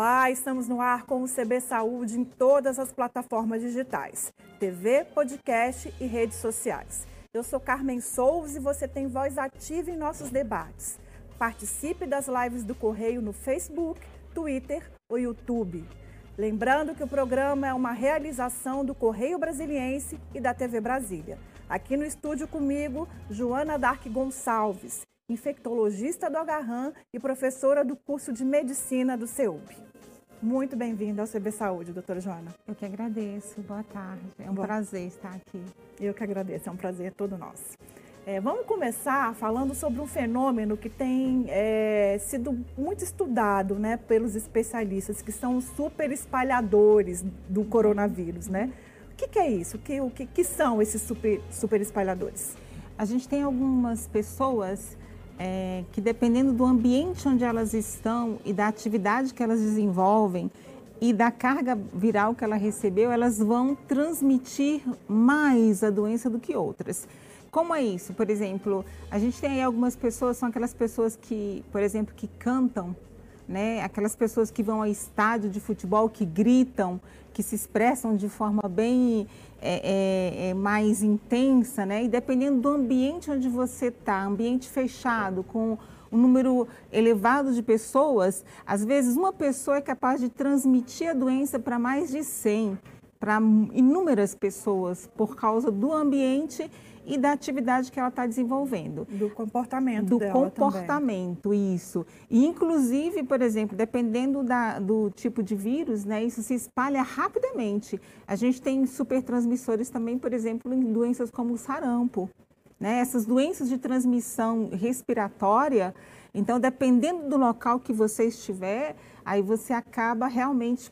Olá, estamos no ar com o CB Saúde em todas as plataformas digitais, TV, podcast e redes sociais. Eu sou Carmen Souza e você tem voz ativa em nossos debates. Participe das lives do Correio no Facebook, Twitter ou YouTube. Lembrando que o programa é uma realização do Correio Brasiliense e da TV Brasília. Aqui no estúdio comigo, Joana Dark Gonçalves, infectologista do Agarram e professora do curso de medicina do CEUP. Muito bem-vinda ao CB Saúde, doutora Joana. Eu que agradeço. Boa tarde. É um Boa. prazer estar aqui. Eu que agradeço. É um prazer todo nosso. É, vamos começar falando sobre um fenômeno que tem é, sido muito estudado né, pelos especialistas, que são os super espalhadores do coronavírus. Né? O que, que é isso? O que, o que, que são esses super, super espalhadores? A gente tem algumas pessoas é, que dependendo do ambiente onde elas estão e da atividade que elas desenvolvem e da carga viral que ela recebeu, elas vão transmitir mais a doença do que outras. Como é isso? Por exemplo, a gente tem aí algumas pessoas, são aquelas pessoas que, por exemplo, que cantam, né? Aquelas pessoas que vão ao estádio de futebol, que gritam, que se expressam de forma bem é, é, é mais intensa, né? E dependendo do ambiente onde você está, ambiente fechado, com um número elevado de pessoas, às vezes uma pessoa é capaz de transmitir a doença para mais de 100, para inúmeras pessoas, por causa do ambiente e da atividade que ela está desenvolvendo. Do comportamento Do comportamento, também. isso. E, inclusive, por exemplo, dependendo da, do tipo de vírus, né, isso se espalha rapidamente. A gente tem supertransmissores também, por exemplo, em doenças como o sarampo. Né? Essas doenças de transmissão respiratória, então, dependendo do local que você estiver, aí você acaba realmente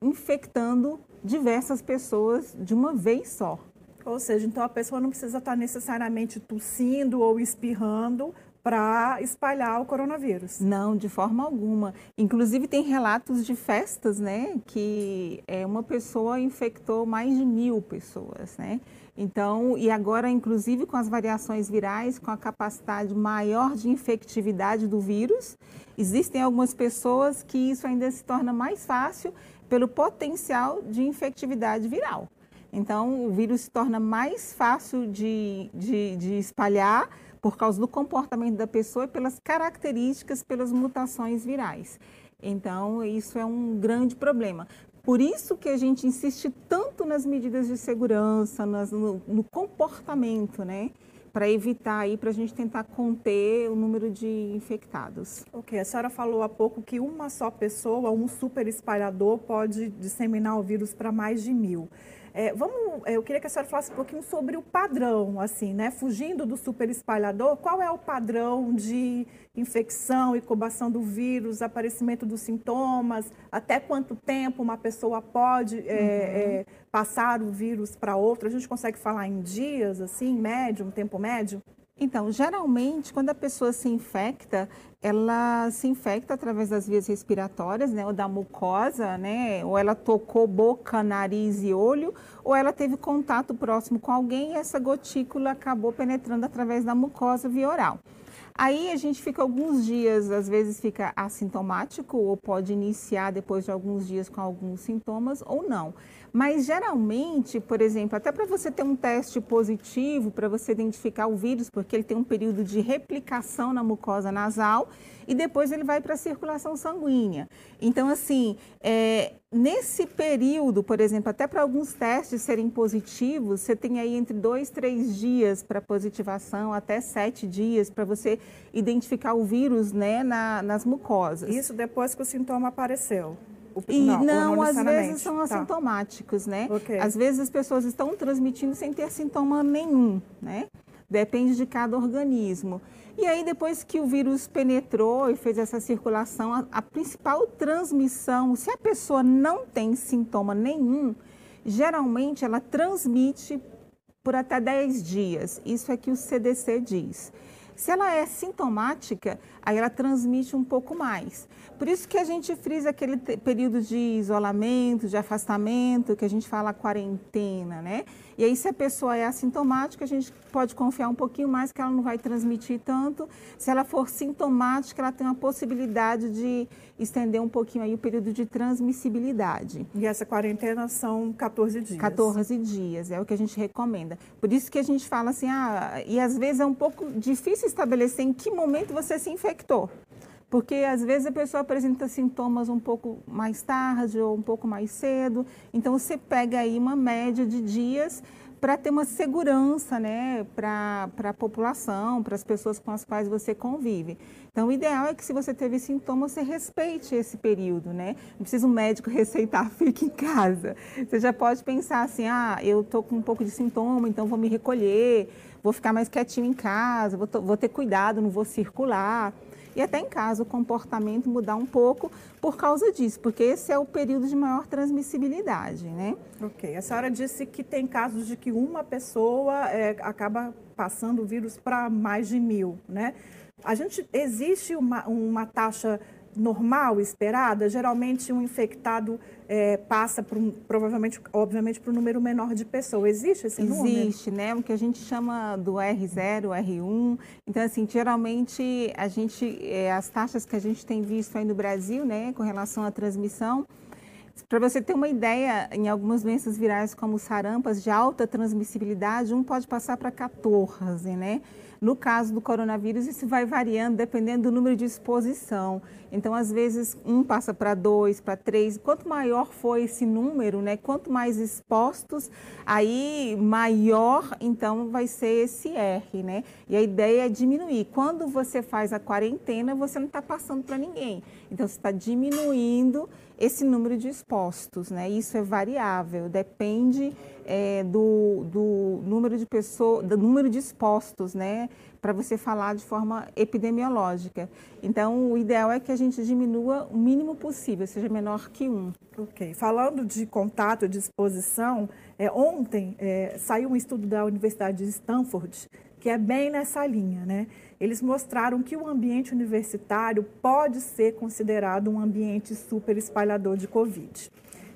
infectando diversas pessoas de uma vez só. Ou seja, então a pessoa não precisa estar necessariamente tossindo ou espirrando para espalhar o coronavírus. Não, de forma alguma. Inclusive tem relatos de festas, né, que é, uma pessoa infectou mais de mil pessoas, né? Então, e agora, inclusive com as variações virais, com a capacidade maior de infectividade do vírus, existem algumas pessoas que isso ainda se torna mais fácil pelo potencial de infectividade viral. Então, o vírus se torna mais fácil de, de, de espalhar por causa do comportamento da pessoa e pelas características, pelas mutações virais. Então, isso é um grande problema. Por isso que a gente insiste tanto nas medidas de segurança, nas, no, no comportamento, né? para evitar aí, para a gente tentar conter o número de infectados. Ok, a senhora falou há pouco que uma só pessoa, um super espalhador, pode disseminar o vírus para mais de mil. É, vamos, é, eu queria que a senhora falasse um pouquinho sobre o padrão, assim, né? Fugindo do super espalhador, qual é o padrão de infecção, incubação do vírus, aparecimento dos sintomas, até quanto tempo uma pessoa pode é, uhum. é, passar o vírus para outra? A gente consegue falar em dias, assim, médio, um tempo médio? Então, geralmente, quando a pessoa se infecta, ela se infecta através das vias respiratórias, né, ou da mucosa, né, ou ela tocou boca, nariz e olho, ou ela teve contato próximo com alguém e essa gotícula acabou penetrando através da mucosa via oral. Aí a gente fica alguns dias, às vezes fica assintomático ou pode iniciar depois de alguns dias com alguns sintomas ou não. Mas geralmente, por exemplo, até para você ter um teste positivo, para você identificar o vírus, porque ele tem um período de replicação na mucosa nasal e depois ele vai para a circulação sanguínea. Então, assim, é, nesse período, por exemplo, até para alguns testes serem positivos, você tem aí entre dois, três dias para positivação, até sete dias para você identificar o vírus né, na, nas mucosas. Isso depois que o sintoma apareceu. E não, não às vezes são tá. assintomáticos, tá. né? Okay. Às vezes as pessoas estão transmitindo sem ter sintoma nenhum, né? Depende de cada organismo. E aí, depois que o vírus penetrou e fez essa circulação, a, a principal transmissão, se a pessoa não tem sintoma nenhum, geralmente ela transmite por até 10 dias. Isso é que o CDC diz. Se ela é sintomática, aí ela transmite um pouco mais. Por isso que a gente frisa aquele período de isolamento, de afastamento, que a gente fala quarentena, né? E aí, se a pessoa é assintomática, a gente pode confiar um pouquinho mais que ela não vai transmitir tanto. Se ela for sintomática, ela tem uma possibilidade de estender um pouquinho aí o período de transmissibilidade. E essa quarentena são 14 dias? 14 dias, é o que a gente recomenda. Por isso que a gente fala assim, ah, e às vezes é um pouco difícil estabelecer em que momento você se infectou. Porque às vezes a pessoa apresenta sintomas um pouco mais tarde ou um pouco mais cedo. Então você pega aí uma média de dias para ter uma segurança né, para a população, para as pessoas com as quais você convive. Então, o ideal é que se você teve sintomas, você respeite esse período, né? Não precisa um médico receitar, fique em casa. Você já pode pensar assim, ah, eu estou com um pouco de sintoma, então vou me recolher, vou ficar mais quietinho em casa, vou, vou ter cuidado, não vou circular e até em casa o comportamento mudar um pouco por causa disso, porque esse é o período de maior transmissibilidade, né? Ok. A senhora disse que tem casos de que uma pessoa é, acaba passando o vírus para mais de mil, né? A gente existe uma, uma taxa normal, esperada, geralmente um infectado é, passa por, provavelmente, obviamente, para um número menor de pessoas. Existe esse número? Existe, né? O que a gente chama do R0, R1. Então, assim, geralmente a gente, é, as taxas que a gente tem visto aí no Brasil, né, com relação à transmissão, para você ter uma ideia, em algumas doenças virais como sarampas de alta transmissibilidade, um pode passar para 14, né? No caso do coronavírus, isso vai variando dependendo do número de exposição. Então, às vezes, um passa para dois, para três. Quanto maior for esse número, né? Quanto mais expostos, aí maior, então, vai ser esse R, né? E a ideia é diminuir. Quando você faz a quarentena, você não está passando para ninguém. Então, você está diminuindo esse número de expostos, né? Isso é variável, depende é, do, do, número de pessoas, do número de expostos, né? Para você falar de forma epidemiológica. Então, o ideal é que a gente diminua o mínimo possível, seja menor que um. Ok. Falando de contato, de exposição, é, ontem é, saiu um estudo da Universidade de Stanford que é bem nessa linha, né? Eles mostraram que o ambiente universitário pode ser considerado um ambiente super espalhador de Covid.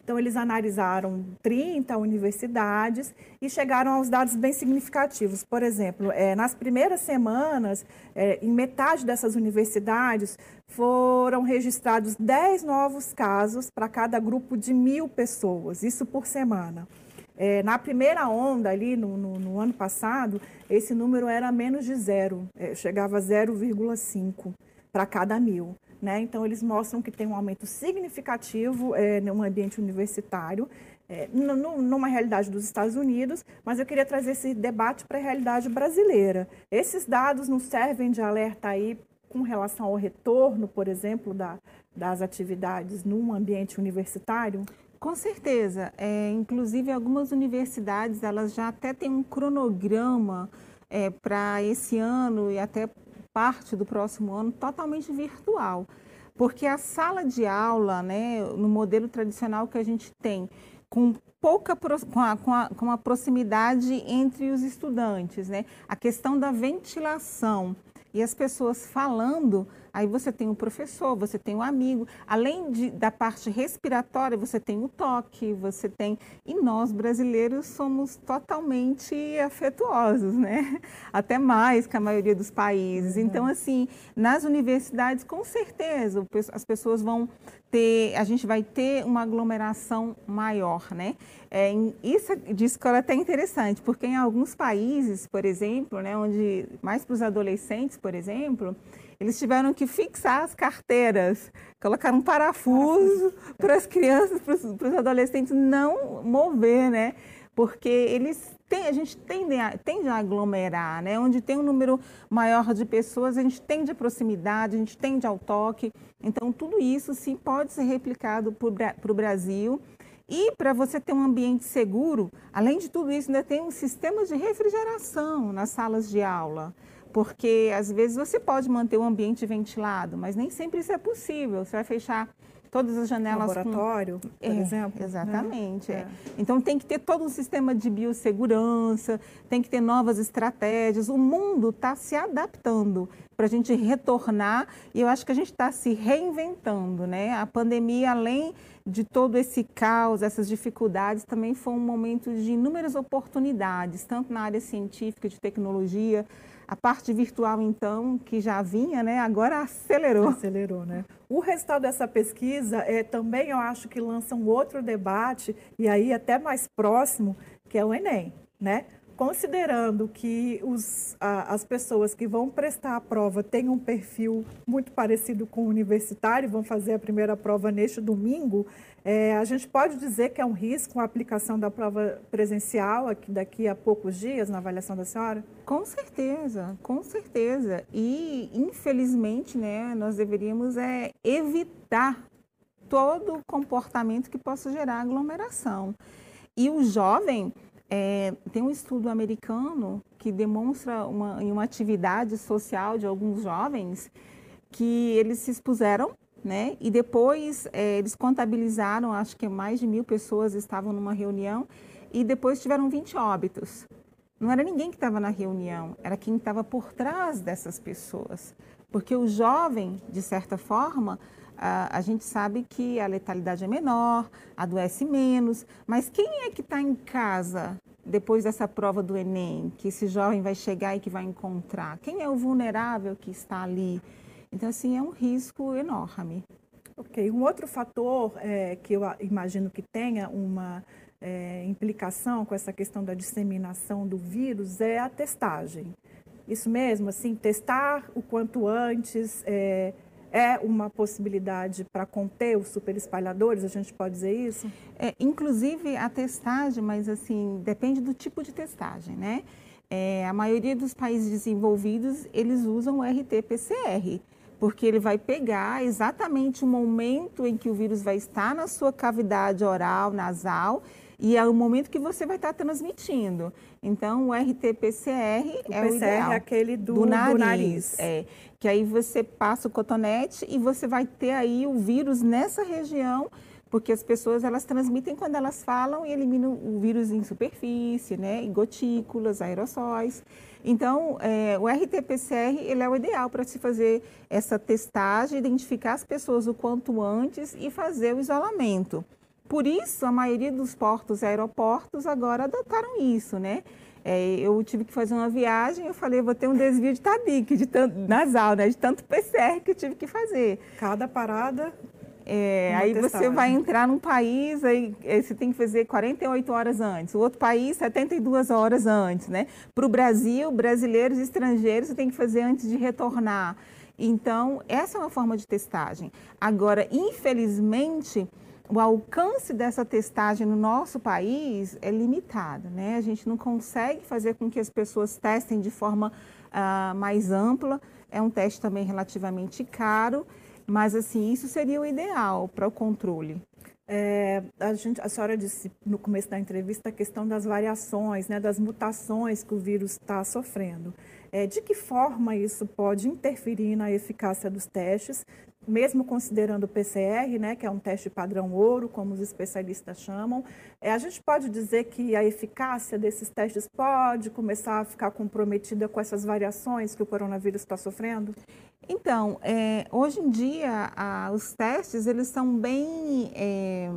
Então, eles analisaram 30 universidades e chegaram aos dados bem significativos. Por exemplo, é, nas primeiras semanas, é, em metade dessas universidades, foram registrados 10 novos casos para cada grupo de mil pessoas, isso por semana. É, na primeira onda, ali no, no, no, ano passado, esse número era menos de zero, é, chegava a 0,5 para cada mil. Né? Então, eles mostram que tem um aumento significativo é, no ambiente universitário, é, numa realidade dos Estados Unidos, mas eu queria trazer esse debate para a realidade brasileira. Esses dados nos servem de alerta aí com relação ao retorno, por exemplo, da, das atividades num ambiente universitário? Com certeza. É, inclusive, algumas universidades elas já até têm um cronograma é, para esse ano e até parte do próximo ano totalmente virtual. Porque a sala de aula, né, no modelo tradicional que a gente tem, com pouca com a, com, a, com a proximidade entre os estudantes, né? A questão da ventilação e as pessoas falando Aí você tem o professor, você tem o amigo. Além de, da parte respiratória, você tem o toque, você tem. E nós brasileiros somos totalmente afetuosos, né? Até mais que a maioria dos países. Uhum. Então, assim, nas universidades, com certeza, as pessoas vão ter, a gente vai ter uma aglomeração maior, né? É, isso de escola é até interessante, porque em alguns países, por exemplo, né, onde mais para os adolescentes, por exemplo, eles tiveram que fixar as carteiras, colocar um parafuso para as crianças, para os adolescentes não mover, né? Porque eles têm, a gente tende a, tende a aglomerar, né? Onde tem um número maior de pessoas, a gente tende a proximidade, a gente tende ao toque. Então, tudo isso sim pode ser replicado para o Brasil. E para você ter um ambiente seguro, além de tudo isso, ainda tem um sistema de refrigeração nas salas de aula porque às vezes você pode manter o ambiente ventilado, mas nem sempre isso é possível. Você vai fechar todas as janelas. Laboratório, com... por é, exemplo. Né? Exatamente. Né? É. Então tem que ter todo um sistema de biossegurança, tem que ter novas estratégias. O mundo está se adaptando para a gente retornar e eu acho que a gente está se reinventando, né? A pandemia, além de todo esse caos, essas dificuldades, também foi um momento de inúmeras oportunidades, tanto na área científica, de tecnologia, a parte virtual, então, que já vinha, né, agora acelerou. Acelerou, né? O resultado dessa pesquisa é, também, eu acho que lança um outro debate, e aí até mais próximo, que é o Enem, né? Considerando que os, a, as pessoas que vão prestar a prova têm um perfil muito parecido com o universitário, vão fazer a primeira prova neste domingo, é, a gente pode dizer que é um risco a aplicação da prova presencial aqui, daqui a poucos dias, na avaliação da senhora? Com certeza, com certeza. E, infelizmente, né, nós deveríamos é, evitar todo comportamento que possa gerar aglomeração. E o jovem, é, tem um estudo americano que demonstra uma, em uma atividade social de alguns jovens que eles se expuseram né? E depois é, eles contabilizaram, acho que mais de mil pessoas estavam numa reunião e depois tiveram 20 óbitos. Não era ninguém que estava na reunião, era quem estava por trás dessas pessoas. Porque o jovem, de certa forma, a, a gente sabe que a letalidade é menor, adoece menos, mas quem é que está em casa depois dessa prova do Enem, que esse jovem vai chegar e que vai encontrar? Quem é o vulnerável que está ali? Então, assim, é um risco enorme. Ok. Um outro fator é, que eu imagino que tenha uma é, implicação com essa questão da disseminação do vírus é a testagem. Isso mesmo, assim, testar o quanto antes é, é uma possibilidade para conter os superespalhadores, a gente pode dizer isso? É, inclusive a testagem, mas assim, depende do tipo de testagem, né? É, a maioria dos países desenvolvidos, eles usam o RT-PCR porque ele vai pegar exatamente o momento em que o vírus vai estar na sua cavidade oral, nasal, e é o momento que você vai estar transmitindo. Então, o RT-PCR é o ideal. é aquele do, do nariz. Do nariz. É, que aí você passa o cotonete e você vai ter aí o vírus nessa região, porque as pessoas elas transmitem quando elas falam e eliminam o vírus em superfície, né, em gotículas, aerossóis. Então, é, o RT-PCR ele é o ideal para se fazer essa testagem, identificar as pessoas o quanto antes e fazer o isolamento. Por isso, a maioria dos portos e aeroportos agora adotaram isso, né? É, eu tive que fazer uma viagem, eu falei, vou ter um desvio de tabique, de tanto, nasal, né? De tanto PCR que eu tive que fazer. Cada parada é, aí você vai entrar num país, aí, aí, você tem que fazer 48 horas antes, o outro país 72 horas antes, né? Para o Brasil, brasileiros e estrangeiros, você tem que fazer antes de retornar. Então, essa é uma forma de testagem. Agora, infelizmente, o alcance dessa testagem no nosso país é limitado, né? A gente não consegue fazer com que as pessoas testem de forma uh, mais ampla. É um teste também relativamente caro mas, assim, isso seria o ideal para o controle. É, a, gente, a senhora disse no começo da entrevista a questão das variações, né, das mutações que o vírus está sofrendo. É, de que forma isso pode interferir na eficácia dos testes, mesmo considerando o PCR, né, que é um teste padrão ouro, como os especialistas chamam, é, a gente pode dizer que a eficácia desses testes pode começar a ficar comprometida com essas variações que o coronavírus está sofrendo? Então, é, hoje em dia, a, os testes, eles são bem, é,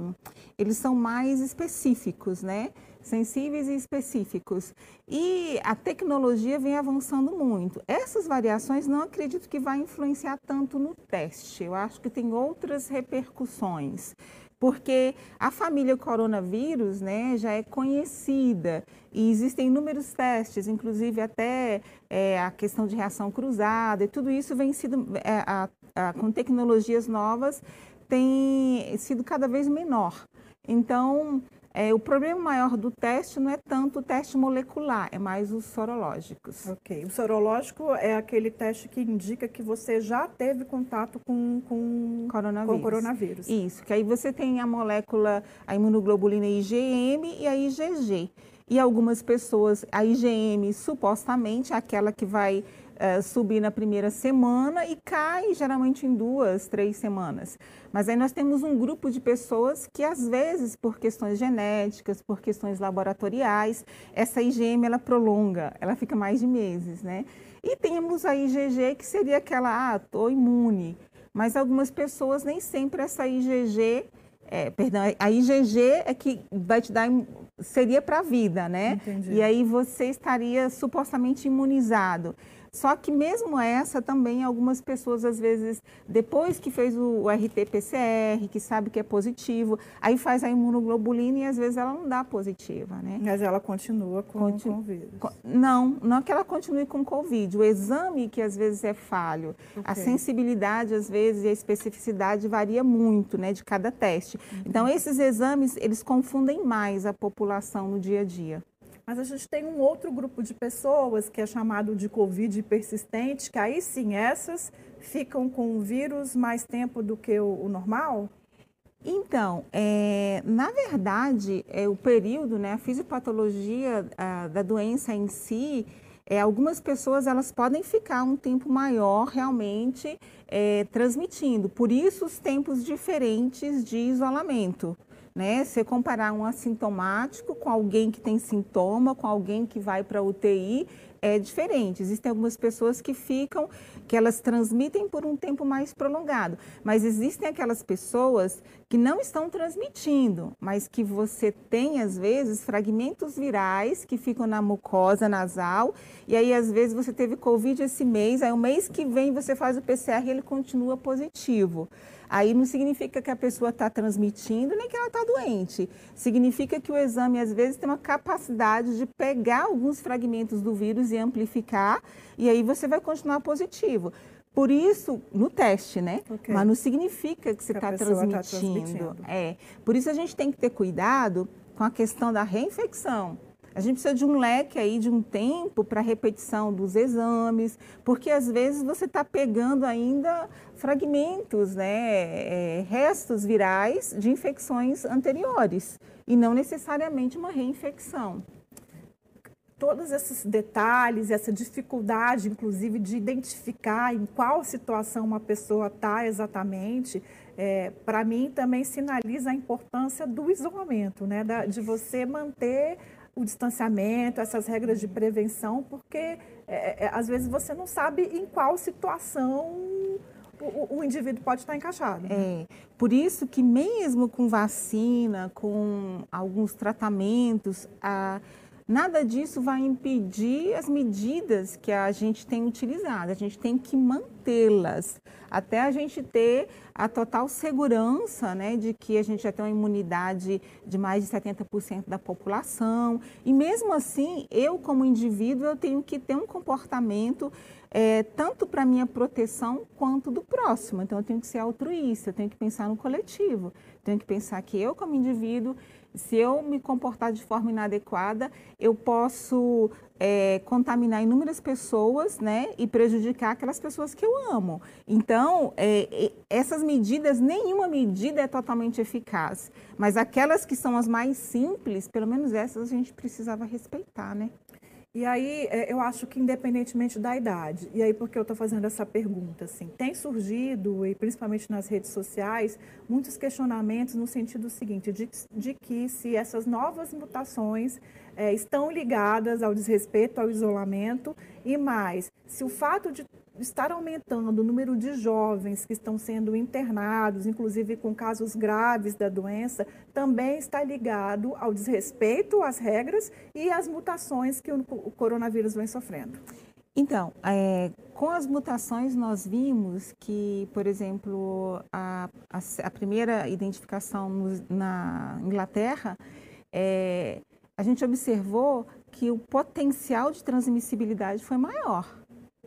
eles são mais específicos, né? Sensíveis e específicos. E a tecnologia vem avançando muito. Essas variações não acredito que vai influenciar tanto no teste. Eu acho que tem outras repercussões porque a família coronavírus né, já é conhecida e existem inúmeros testes, inclusive até é, a questão de reação cruzada, e tudo isso vem sido, é, a, a, com tecnologias novas, tem sido cada vez menor. Então, é, o problema maior do teste não é tanto o teste molecular, é mais os sorológicos. Ok. O sorológico é aquele teste que indica que você já teve contato com, com, coronavírus. com coronavírus. Isso, que aí você tem a molécula, a imunoglobulina IgM e a IgG. e algumas pessoas, a IgM supostamente é aquela que vai uh, subir na primeira semana e cai geralmente em duas, três semanas. Mas aí nós temos um grupo de pessoas que às vezes por questões genéticas, por questões laboratoriais, essa IgM ela prolonga, ela fica mais de meses, né? E temos a IgG que seria aquela, ah, tô imune. Mas algumas pessoas nem sempre essa IgG é, perdão, a IgG é que vai te dar, seria para a vida, né? Entendi. E aí você estaria supostamente imunizado. Só que mesmo essa também, algumas pessoas, às vezes, depois que fez o RT-PCR, que sabe que é positivo, aí faz a imunoglobulina e às vezes ela não dá positiva, né? Mas ela continua com, Continu... com o vírus. Não, não que ela continue com Covid. O exame, que às vezes é falho, okay. a sensibilidade, às vezes, e a especificidade varia muito, né, de cada teste. Uhum. Então, esses exames, eles confundem mais a população no dia a dia. Mas a gente tem um outro grupo de pessoas que é chamado de Covid persistente, que aí sim, essas ficam com o vírus mais tempo do que o, o normal? Então, é, na verdade, é, o período, né, a fisiopatologia a, da doença em si, é, algumas pessoas elas podem ficar um tempo maior realmente é, transmitindo. Por isso, os tempos diferentes de isolamento né? Você comparar um assintomático com alguém que tem sintoma, com alguém que vai para UTI, é diferente. Existem algumas pessoas que ficam, que elas transmitem por um tempo mais prolongado, mas existem aquelas pessoas que não estão transmitindo, mas que você tem às vezes fragmentos virais que ficam na mucosa nasal, e aí às vezes você teve COVID esse mês, aí o mês que vem você faz o PCR e ele continua positivo. Aí não significa que a pessoa está transmitindo nem que ela está doente. Significa que o exame, às vezes, tem uma capacidade de pegar alguns fragmentos do vírus e amplificar, e aí você vai continuar positivo. Por isso, no teste, né? Okay. Mas não significa que você está transmitindo. Tá transmitindo. É. Por isso a gente tem que ter cuidado com a questão da reinfecção. A gente precisa de um leque aí, de um tempo para repetição dos exames, porque às vezes você está pegando ainda fragmentos, né, é, restos virais de infecções anteriores e não necessariamente uma reinfecção todos esses detalhes, essa dificuldade, inclusive, de identificar em qual situação uma pessoa está exatamente, é, para mim também sinaliza a importância do isolamento, né? Da, de você manter o distanciamento, essas regras de prevenção, porque é, é, é, às vezes você não sabe em qual situação o, o, indivíduo pode estar encaixado. Né? É, por isso que mesmo com vacina, com alguns tratamentos, a Nada disso vai impedir as medidas que a gente tem utilizado. A gente tem que mantê-las até a gente ter a total segurança né, de que a gente já tem uma imunidade de mais de 70% da população. E mesmo assim, eu como indivíduo, eu tenho que ter um comportamento é, tanto para minha proteção quanto do próximo. Então, eu tenho que ser altruísta, eu tenho que pensar no coletivo, tenho que pensar que eu como indivíduo se eu me comportar de forma inadequada, eu posso é, contaminar inúmeras pessoas né, e prejudicar aquelas pessoas que eu amo. Então, é, essas medidas, nenhuma medida é totalmente eficaz, mas aquelas que são as mais simples, pelo menos essas a gente precisava respeitar, né? E aí, é, eu acho que independentemente da idade, e aí porque eu estou fazendo essa pergunta, assim, tem surgido, e principalmente nas redes sociais, muitos questionamentos no sentido seguinte, de, de que se essas novas mutações é, estão ligadas ao desrespeito ao isolamento, e mais, se o fato de estar aumentando o número de jovens que estão sendo internados, inclusive com casos graves da doença, também está ligado ao desrespeito às regras e às mutações que o coronavírus vem sofrendo. Então, é, com as mutações, nós vimos que, por exemplo, a, a, a primeira identificação no, na Inglaterra, é, a gente observou que o potencial de transmissibilidade foi maior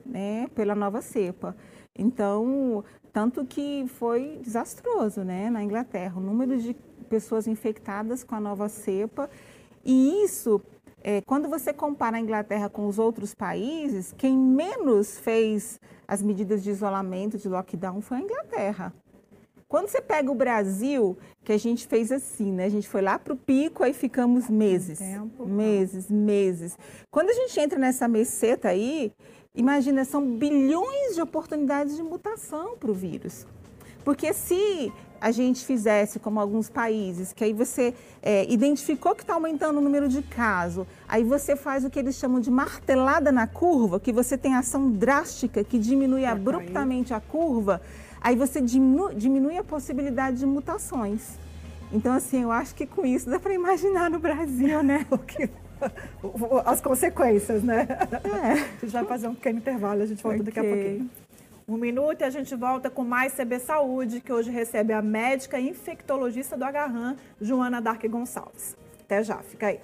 né, pela nova cepa. Então, tanto que foi desastroso né, na Inglaterra, o número de pessoas infectadas com a nova cepa. E isso, é, quando você compara a Inglaterra com os outros países, quem menos fez as medidas de isolamento, de lockdown, foi a Inglaterra. Quando você pega o Brasil, que a gente fez assim, né? A gente foi lá para o pico, aí ficamos meses, tempo, meses, meses. Quando a gente entra nessa meseta aí, imagina, são bilhões de oportunidades de mutação para o vírus. Porque se a gente fizesse como alguns países, que aí você é, identificou que está aumentando o número de casos, aí você faz o que eles chamam de martelada na curva, que você tem ação drástica que diminui Vai abruptamente cair. a curva, aí você diminu diminui a possibilidade de mutações. Então, assim, eu acho que com isso dá para imaginar no Brasil, né? As consequências, né? É. A gente vai fazer um pequeno intervalo, a gente volta okay. daqui a pouquinho. Um minuto e a gente volta com mais CB Saúde, que hoje recebe a médica infectologista do Agarran, Joana Dark Gonçalves. Até já, fica aí.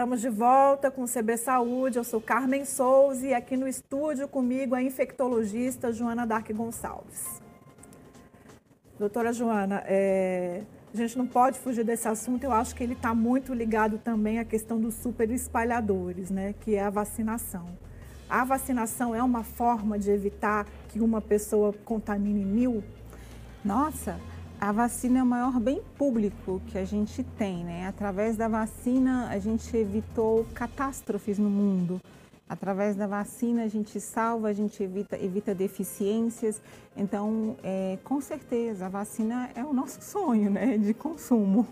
Estamos de volta com o CB Saúde. Eu sou Carmen Souza e aqui no estúdio comigo a infectologista Joana Dark Gonçalves. Doutora Joana, é, a gente não pode fugir desse assunto, eu acho que ele está muito ligado também à questão dos super espalhadores, né? que é a vacinação. A vacinação é uma forma de evitar que uma pessoa contamine mil? Nossa, a vacina é o maior bem público que a gente tem, né? Através da vacina, a gente evitou catástrofes no mundo. Através da vacina a gente salva, a gente evita, evita deficiências. Então, é, com certeza, a vacina é o nosso sonho né, de consumo.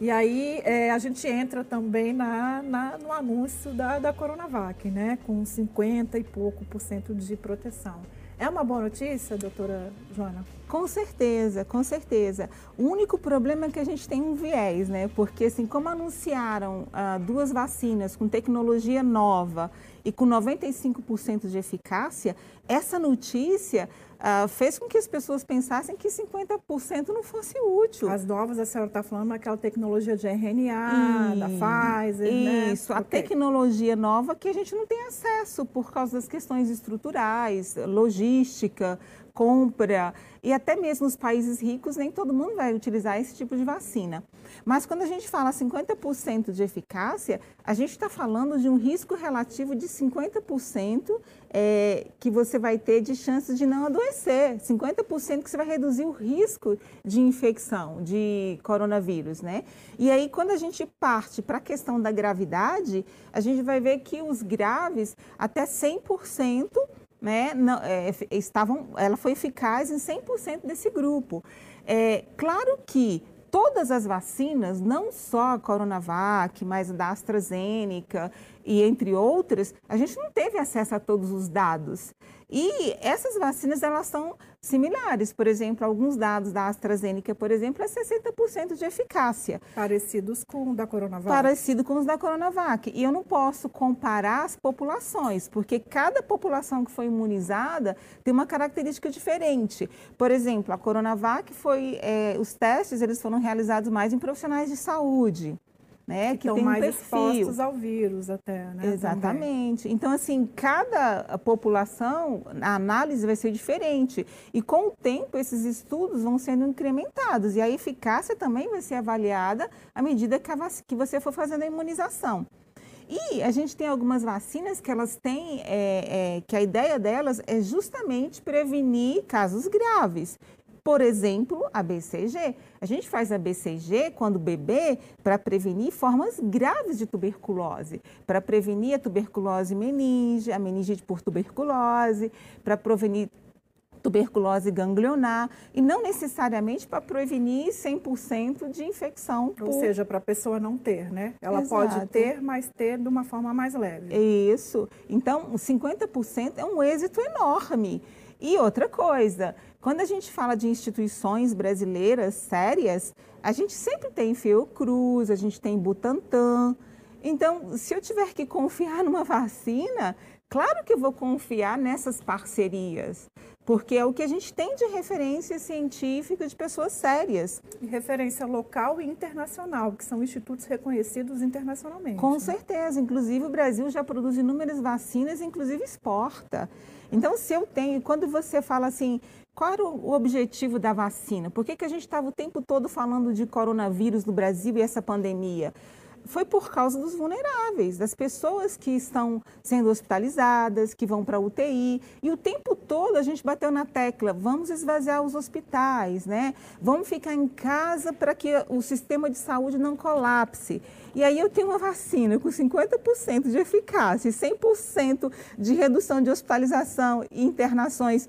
E aí é, a gente entra também na, na, no anúncio da, da Coronavac, né? Com 50 e pouco por cento de proteção. É uma boa notícia, doutora Joana? Com certeza, com certeza. O único problema é que a gente tem um viés, né? Porque assim, como anunciaram ah, duas vacinas com tecnologia nova e com 95% de eficácia, essa notícia uh, fez com que as pessoas pensassem que 50% não fosse útil. As novas, a senhora está falando aquela tecnologia de RNA, e, da Pfizer, isso, né? Isso, a okay. tecnologia nova que a gente não tem acesso por causa das questões estruturais, logística, compra e até mesmo os países ricos, nem todo mundo vai utilizar esse tipo de vacina. Mas quando a gente fala 50% de eficácia, a gente está falando de um risco relativo de 50% é, que você vai ter de chances de não adoecer. 50% que você vai reduzir o risco de infecção de coronavírus, né? E aí, quando a gente parte para a questão da gravidade, a gente vai ver que os graves, até 100%, né, não, é, estavam, ela foi eficaz em 100% desse grupo. É, claro que todas as vacinas, não só a Coronavac, mas a da AstraZeneca e entre outras, a gente não teve acesso a todos os dados. E essas vacinas, elas são similares. Por exemplo, alguns dados da AstraZeneca, por exemplo, é 60% de eficácia. Parecidos com o da Coronavac. Parecido com os da Coronavac. E eu não posso comparar as populações, porque cada população que foi imunizada tem uma característica diferente. Por exemplo, a Coronavac foi, é, os testes eles foram realizados mais em profissionais de saúde né? Que estão mais um expostos ao vírus até, né? Exatamente. Também. Então, assim, cada população, a análise vai ser diferente. E com o tempo, esses estudos vão sendo incrementados. E a eficácia também vai ser avaliada à medida que, que você for fazendo a imunização. E a gente tem algumas vacinas que elas têm, é, é, que a ideia delas é justamente prevenir casos graves. Por exemplo, a BCG. A gente faz a BCG quando bebê para prevenir formas graves de tuberculose, para prevenir a tuberculose meninge, a meningite por tuberculose, para prevenir tuberculose ganglionar e não necessariamente para prevenir 100% de infecção. Ou por... seja, para a pessoa não ter, né? Ela Exato. pode ter, mas ter de uma forma mais leve. Isso. Então, 50% é um êxito enorme. E outra coisa, quando a gente fala de instituições brasileiras sérias, a gente sempre tem Fiocruz, a gente tem Butantan. Então, se eu tiver que confiar numa vacina, claro que eu vou confiar nessas parcerias, porque é o que a gente tem de referência científica de pessoas sérias. E referência local e internacional, que são institutos reconhecidos internacionalmente. Com né? certeza. Inclusive, o Brasil já produz inúmeras vacinas, inclusive exporta. Então, se eu tenho, quando você fala assim, qual era o objetivo da vacina? Por que, que a gente estava o tempo todo falando de coronavírus no Brasil e essa pandemia? foi por causa dos vulneráveis, das pessoas que estão sendo hospitalizadas, que vão para UTI. E o tempo todo a gente bateu na tecla: vamos esvaziar os hospitais, né? Vamos ficar em casa para que o sistema de saúde não colapse. E aí eu tenho uma vacina com 50% de eficácia, 100% de redução de hospitalização e internações.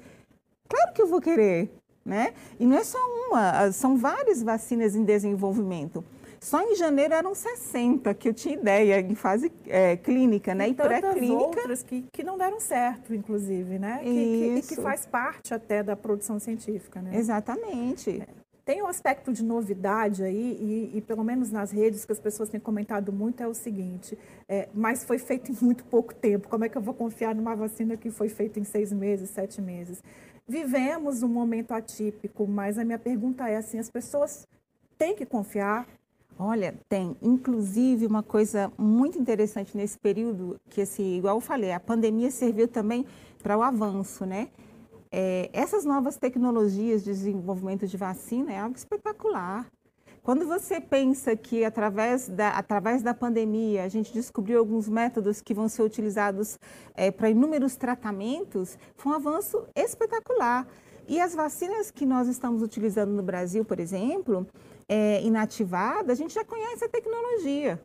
Claro que eu vou querer, né? E não é só uma, são várias vacinas em desenvolvimento. Só em janeiro eram 60, que eu tinha ideia, em fase é, clínica, né? E, e pré-clínica. outras que, que não deram certo, inclusive, né? Que, que, e que faz parte até da produção científica, né? Exatamente. É. Tem um aspecto de novidade aí, e, e, pelo menos nas redes que as pessoas têm comentado muito, é o seguinte: é, mas foi feito em muito pouco tempo. Como é que eu vou confiar numa vacina que foi feita em seis meses, sete meses? Vivemos um momento atípico, mas a minha pergunta é assim: as pessoas têm que confiar Olha, tem. Inclusive, uma coisa muito interessante nesse período, que, assim, igual eu falei, a pandemia serviu também para o avanço, né? É, essas novas tecnologias de desenvolvimento de vacina é algo espetacular. Quando você pensa que através da, através da pandemia a gente descobriu alguns métodos que vão ser utilizados é, para inúmeros tratamentos, foi um avanço espetacular. E as vacinas que nós estamos utilizando no Brasil, por exemplo, é, inativada, a gente já conhece a tecnologia.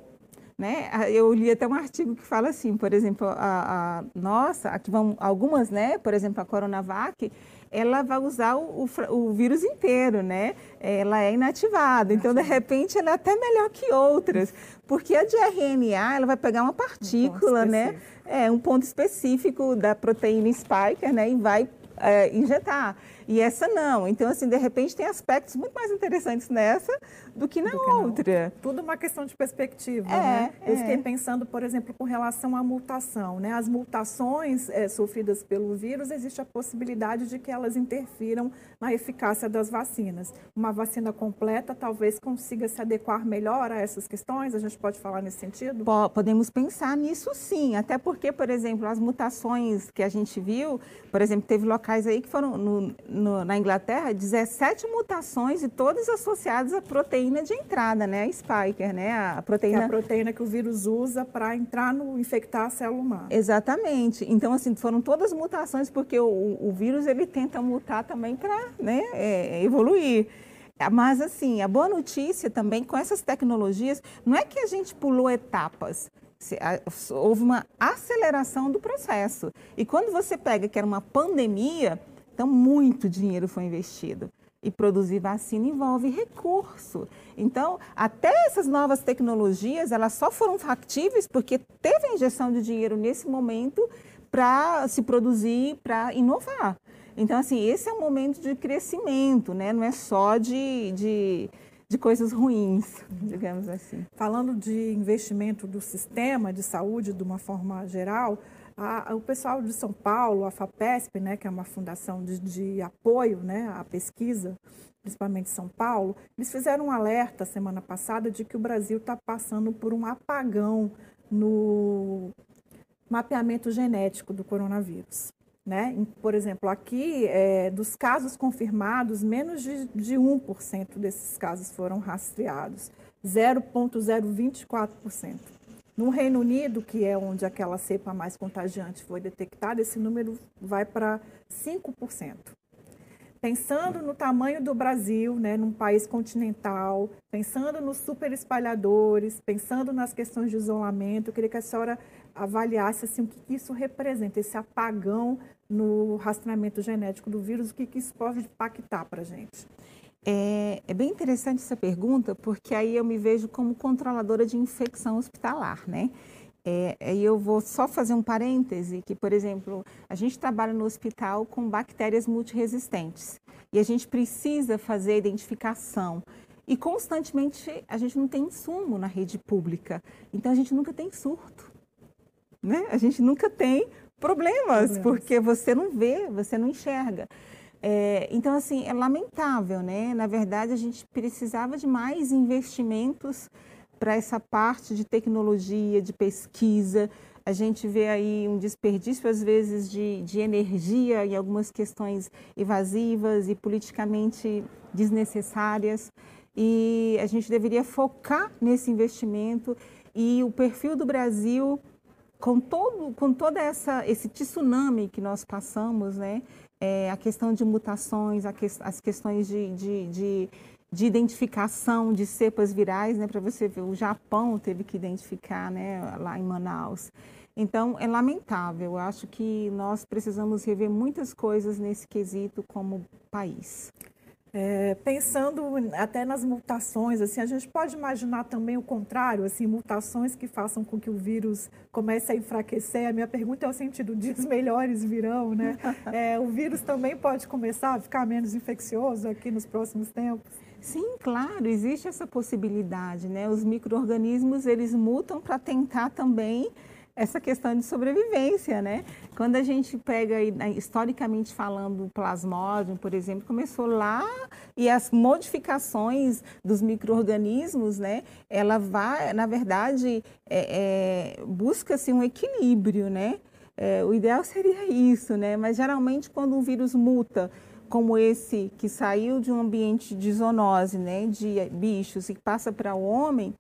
Né? Eu li até um artigo que fala assim, por exemplo, a, a nossa, aqui vão algumas, né? Por exemplo, a Coronavac, ela vai usar o, o, o, vírus inteiro, né? Ela é inativada, então de repente ela é até melhor que outras, porque a de RNA ela vai pegar uma partícula, um né? É um ponto específico da proteína spike, né? E vai é, injetar. E essa não. Então, assim, de repente tem aspectos muito mais interessantes nessa do que na do que outra. Tudo uma questão de perspectiva, é, né? Eu é. fiquei pensando, por exemplo, com relação à mutação, né? As mutações é, sofridas pelo vírus, existe a possibilidade de que elas interfiram na eficácia das vacinas. Uma vacina completa talvez consiga se adequar melhor a essas questões? A gente pode falar nesse sentido? Podemos pensar nisso sim, até porque, por exemplo, as mutações que a gente viu, por exemplo, teve locais aí que foram no, no, na Inglaterra 17 mutações e todas associadas à proteína de entrada, né? A spiker, né? A proteína... Que é a proteína que o vírus usa para entrar no infectar a célula humana. Exatamente. Então, assim, foram todas mutações porque o, o vírus ele tenta mutar também para né, é, evoluir. Mas, assim, a boa notícia também com essas tecnologias não é que a gente pulou etapas houve uma aceleração do processo. E quando você pega que era uma pandemia, então, muito dinheiro foi investido. E produzir vacina envolve recurso. Então, até essas novas tecnologias, elas só foram factíveis porque teve a injeção de dinheiro nesse momento para se produzir, para inovar. Então, assim, esse é um momento de crescimento, né? Não é só de, de, de coisas ruins, digamos assim. Falando de investimento do sistema de saúde de uma forma geral, a, o pessoal de São Paulo, a FAPESP, né, que é uma fundação de, de apoio né, à pesquisa, principalmente São Paulo, eles fizeram um alerta semana passada de que o Brasil está passando por um apagão no mapeamento genético do coronavírus. Né? Por exemplo, aqui, é, dos casos confirmados, menos de, de 1% desses casos foram rastreados, 0,024%. No Reino Unido, que é onde aquela cepa mais contagiante foi detectada, esse número vai para 5%. Pensando no tamanho do Brasil, né, num país continental, pensando nos super espalhadores, pensando nas questões de isolamento, eu queria que a senhora avaliasse assim, o que isso representa, esse apagão no rastreamento genético do vírus, o que isso pode impactar para a gente. É, é, bem interessante essa pergunta, porque aí eu me vejo como controladora de infecção hospitalar, né? É, aí eu vou só fazer um parêntese, que, por exemplo, a gente trabalha no hospital com bactérias multiresistentes e a gente precisa fazer a identificação. E constantemente a gente não tem insumo na rede pública, então a gente nunca tem surto, né? A gente nunca tem problemas, problemas. porque você não vê, você não enxerga. É, então, assim, é lamentável, né? Na verdade, a gente precisava de mais investimentos para essa parte de tecnologia, de pesquisa. A gente vê aí um desperdício, às vezes, de, de energia em algumas questões evasivas e politicamente desnecessárias. E a gente deveria focar nesse investimento E o perfil do Brasil, com todo, com toda essa esse tsunami que nós passamos, né? É, a questão de mutações, que, as questões de, de, de, de, identificação de cepas virais, né? Para você ver, o Japão teve que identificar, né? Lá em Manaus. Então, é lamentável. Eu acho que nós precisamos rever muitas coisas nesse quesito como país. É, pensando até nas mutações, assim, a gente pode imaginar também o contrário, assim, mutações que façam com que o vírus comece a enfraquecer. A minha pergunta é o sentido, dias melhores virão, né? É, o vírus também pode começar a ficar menos infeccioso aqui nos próximos tempos? Sim, claro, existe essa possibilidade, né? Os micro-organismos, eles mutam para tentar também essa questão de sobrevivência, né? Quando a gente pega, né, historicamente falando, o plasmódio, por exemplo, começou lá e as modificações dos micro-organismos, né? Ela vai, na verdade, é, é, busca-se um equilíbrio, né? É, o ideal seria isso, né? Mas geralmente quando um vírus muta, como esse que saiu de um ambiente de zoonose, né, de bichos e passa para o homem,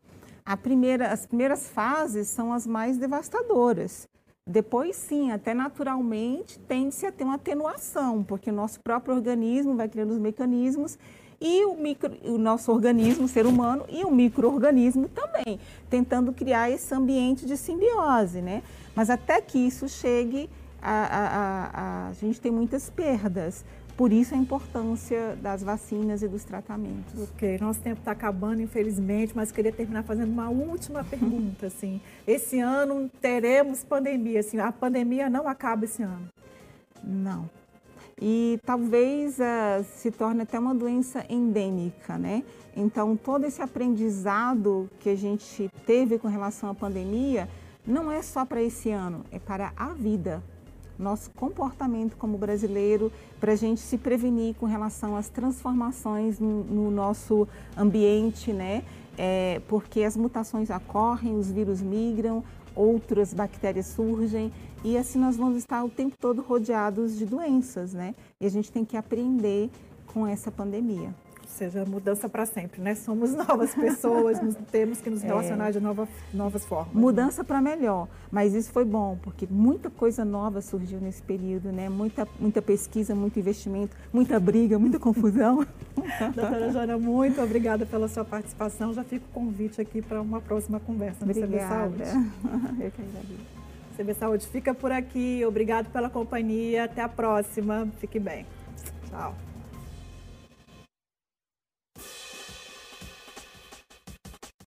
primeira, as primeiras fases são as mais devastadoras. Depois, sim, até naturalmente, tende-se a ter uma atenuação, porque o nosso próprio organismo vai criando os mecanismos e o, micro, o nosso organismo, ser humano, e o microorganismo também, tentando criar esse ambiente de simbiose, né? Mas até que isso chegue, a, a, a, a gente tem muitas perdas. Por isso a importância das vacinas e dos tratamentos. Ok, nosso tempo está acabando, infelizmente, mas queria terminar fazendo uma última pergunta. Assim. Esse ano teremos pandemia, assim, a pandemia não acaba esse ano? Não. E talvez uh, se torne até uma doença endêmica, né? Então, todo esse aprendizado que a gente teve com relação à pandemia não é só para esse ano, é para a vida nosso comportamento como brasileiro, para a gente se prevenir com relação às transformações no, no nosso ambiente, né? É, porque as mutações ocorrem, os vírus migram, outras bactérias surgem e assim nós vamos estar o tempo todo rodeados de doenças, né? E a gente tem que aprender com essa pandemia seja, mudança para sempre, né? Somos novas pessoas, nos, temos que nos é. relacionar é, de nova, novas formas. Né? Mudança né? para melhor, mas isso foi bom, porque muita coisa nova surgiu nesse período, né? Muita, muita pesquisa, muito investimento, muita briga, muita confusão. Doutora Jana, muito obrigada pela sua participação. Já fico o convite aqui para uma próxima conversa no CB Saúde. Eu que agradeço. CB Saúde fica por aqui. Obrigado pela companhia. Até a próxima. Fique bem. Tchau.